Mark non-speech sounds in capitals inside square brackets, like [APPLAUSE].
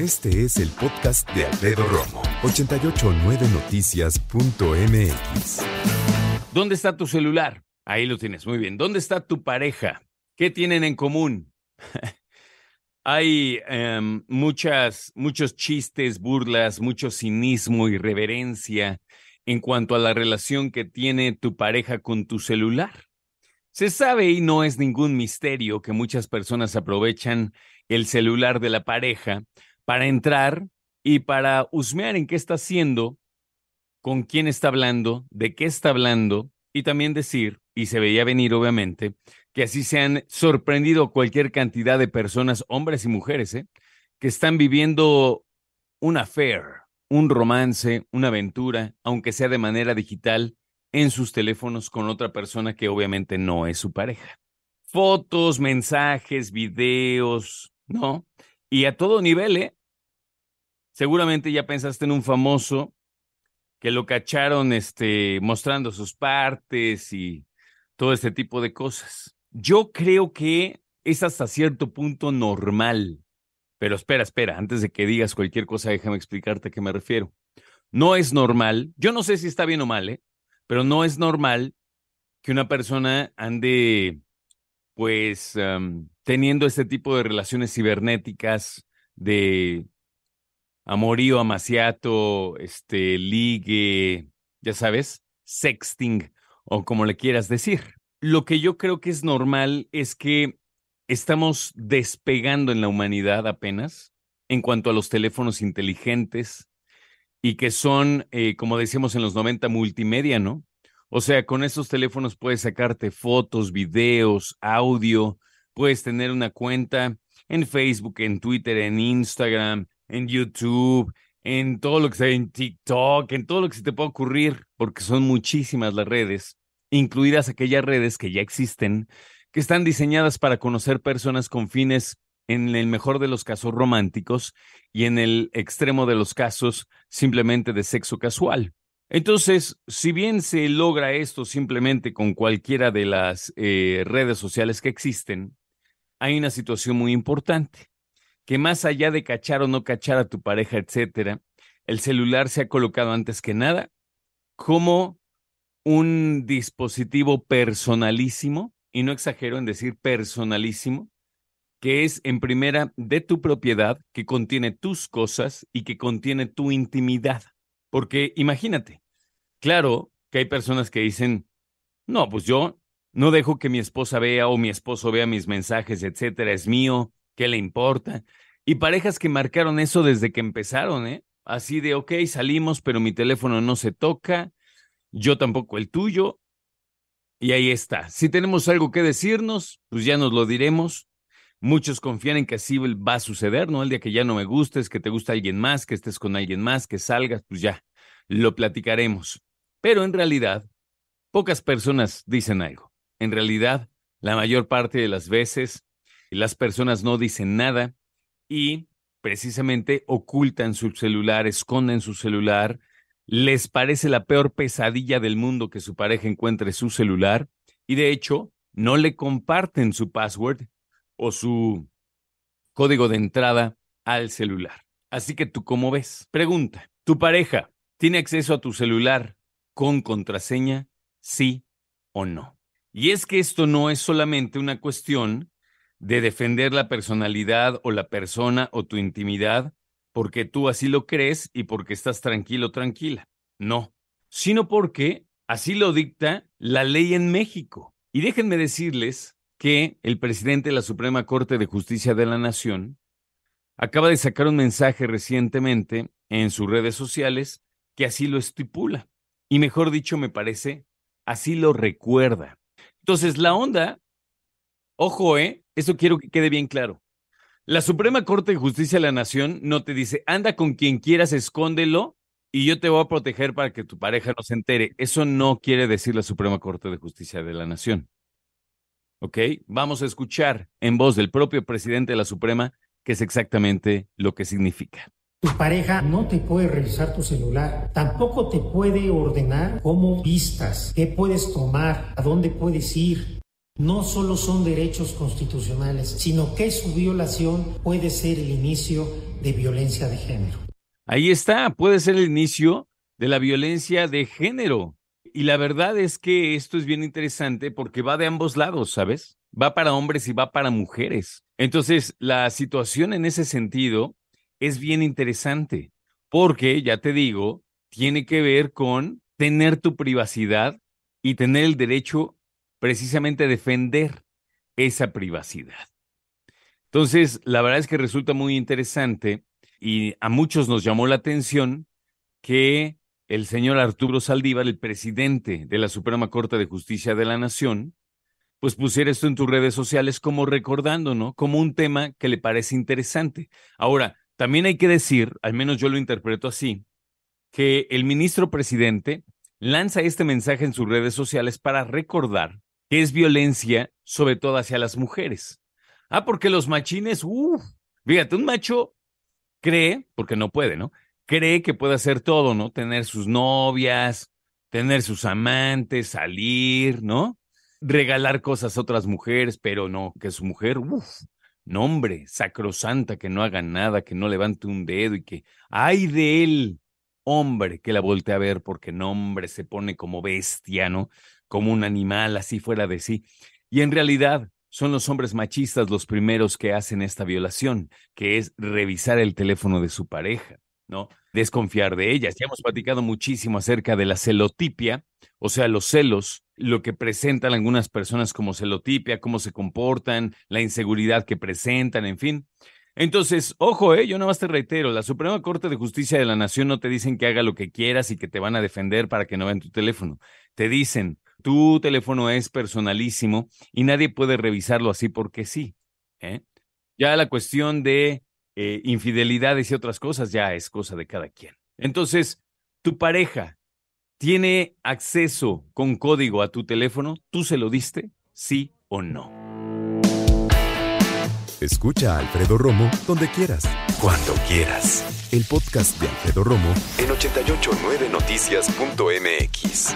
Este es el podcast de Alfredo Romo, 889noticias.mx. ¿Dónde está tu celular? Ahí lo tienes, muy bien. ¿Dónde está tu pareja? ¿Qué tienen en común? [LAUGHS] Hay em, muchas, muchos chistes, burlas, mucho cinismo y reverencia en cuanto a la relación que tiene tu pareja con tu celular. Se sabe y no es ningún misterio que muchas personas aprovechan el celular de la pareja para entrar y para husmear en qué está haciendo, con quién está hablando, de qué está hablando y también decir, y se veía venir obviamente, que así se han sorprendido cualquier cantidad de personas, hombres y mujeres, ¿eh? que están viviendo un affair, un romance, una aventura, aunque sea de manera digital, en sus teléfonos con otra persona que obviamente no es su pareja. Fotos, mensajes, videos, ¿no? Y a todo nivel, ¿eh? Seguramente ya pensaste en un famoso que lo cacharon este, mostrando sus partes y todo este tipo de cosas. Yo creo que es hasta cierto punto normal. Pero espera, espera, antes de que digas cualquier cosa, déjame explicarte a qué me refiero. No es normal, yo no sé si está bien o mal, ¿eh? pero no es normal que una persona ande, pues, teniendo este tipo de relaciones cibernéticas de amorío, amaciato, este, ligue, ya sabes, sexting o como le quieras decir. Lo que yo creo que es normal es que estamos despegando en la humanidad apenas en cuanto a los teléfonos inteligentes, y que son, eh, como decíamos en los 90, multimedia, ¿no? O sea, con esos teléfonos puedes sacarte fotos, videos, audio, puedes tener una cuenta en Facebook, en Twitter, en Instagram, en YouTube, en todo lo que sea, en TikTok, en todo lo que se te pueda ocurrir, porque son muchísimas las redes, incluidas aquellas redes que ya existen, que están diseñadas para conocer personas con fines en el mejor de los casos románticos y en el extremo de los casos simplemente de sexo casual. Entonces, si bien se logra esto simplemente con cualquiera de las eh, redes sociales que existen, hay una situación muy importante, que más allá de cachar o no cachar a tu pareja, etcétera, el celular se ha colocado antes que nada como un dispositivo personalísimo, y no exagero en decir personalísimo, que es en primera de tu propiedad, que contiene tus cosas y que contiene tu intimidad. Porque imagínate, claro que hay personas que dicen, no, pues yo no dejo que mi esposa vea o mi esposo vea mis mensajes, etcétera, es mío, ¿qué le importa? Y parejas que marcaron eso desde que empezaron, ¿eh? Así de, ok, salimos, pero mi teléfono no se toca, yo tampoco el tuyo. Y ahí está. Si tenemos algo que decirnos, pues ya nos lo diremos. Muchos confían en que así va a suceder, ¿no? El día que ya no me gustes, que te gusta alguien más, que estés con alguien más, que salgas, pues ya, lo platicaremos. Pero en realidad, pocas personas dicen algo. En realidad, la mayor parte de las veces, las personas no dicen nada y precisamente ocultan su celular, esconden su celular, les parece la peor pesadilla del mundo que su pareja encuentre su celular y de hecho no le comparten su password o su código de entrada al celular. Así que tú, ¿cómo ves? Pregunta, ¿tu pareja tiene acceso a tu celular con contraseña? Sí o no. Y es que esto no es solamente una cuestión de defender la personalidad o la persona o tu intimidad porque tú así lo crees y porque estás tranquilo, tranquila. No, sino porque así lo dicta la ley en México. Y déjenme decirles que el presidente de la Suprema Corte de Justicia de la Nación acaba de sacar un mensaje recientemente en sus redes sociales que así lo estipula. Y mejor dicho, me parece, así lo recuerda. Entonces, la onda, ojo, ¿eh? Eso quiero que quede bien claro. La Suprema Corte de Justicia de la Nación no te dice, anda con quien quieras, escóndelo y yo te voy a proteger para que tu pareja no se entere. Eso no quiere decir la Suprema Corte de Justicia de la Nación. ¿ok? Vamos a escuchar en voz del propio presidente de la Suprema qué es exactamente lo que significa. Tu pareja no te puede revisar tu celular, tampoco te puede ordenar cómo vistas, qué puedes tomar, a dónde puedes ir. No solo son derechos constitucionales, sino que su violación puede ser el inicio de violencia de género. Ahí está, puede ser el inicio de la violencia de género. Y la verdad es que esto es bien interesante porque va de ambos lados, ¿sabes? Va para hombres y va para mujeres. Entonces, la situación en ese sentido es bien interesante porque, ya te digo, tiene que ver con tener tu privacidad y tener el derecho precisamente defender esa privacidad. Entonces, la verdad es que resulta muy interesante y a muchos nos llamó la atención que el señor Arturo Saldívar, el presidente de la Suprema Corte de Justicia de la Nación, pues pusiera esto en tus redes sociales como recordando, ¿no? Como un tema que le parece interesante. Ahora, también hay que decir, al menos yo lo interpreto así, que el ministro presidente lanza este mensaje en sus redes sociales para recordar que es violencia, sobre todo hacia las mujeres. Ah, porque los machines, uff, fíjate, un macho cree, porque no puede, ¿no? Cree que puede hacer todo, ¿no? Tener sus novias, tener sus amantes, salir, ¿no? Regalar cosas a otras mujeres, pero no, que su mujer, uff, nombre, sacrosanta, que no haga nada, que no levante un dedo y que, ay de él, hombre, que la voltee a ver porque nombre se pone como bestia, ¿no? Como un animal así fuera de sí. Y en realidad son los hombres machistas los primeros que hacen esta violación, que es revisar el teléfono de su pareja, ¿no? Desconfiar de ellas. Ya hemos platicado muchísimo acerca de la celotipia, o sea, los celos, lo que presentan algunas personas como celotipia, cómo se comportan, la inseguridad que presentan, en fin. Entonces, ojo, eh, yo nada más te reitero, la Suprema Corte de Justicia de la Nación no te dicen que haga lo que quieras y que te van a defender para que no vean tu teléfono. Te dicen, tu teléfono es personalísimo y nadie puede revisarlo así porque sí. ¿eh? Ya la cuestión de eh, infidelidades y otras cosas ya es cosa de cada quien. Entonces, tu pareja tiene acceso con código a tu teléfono, ¿tú se lo diste? ¿Sí o no? Escucha a Alfredo Romo donde quieras, cuando quieras. El podcast de Alfredo Romo en 889noticias.mx.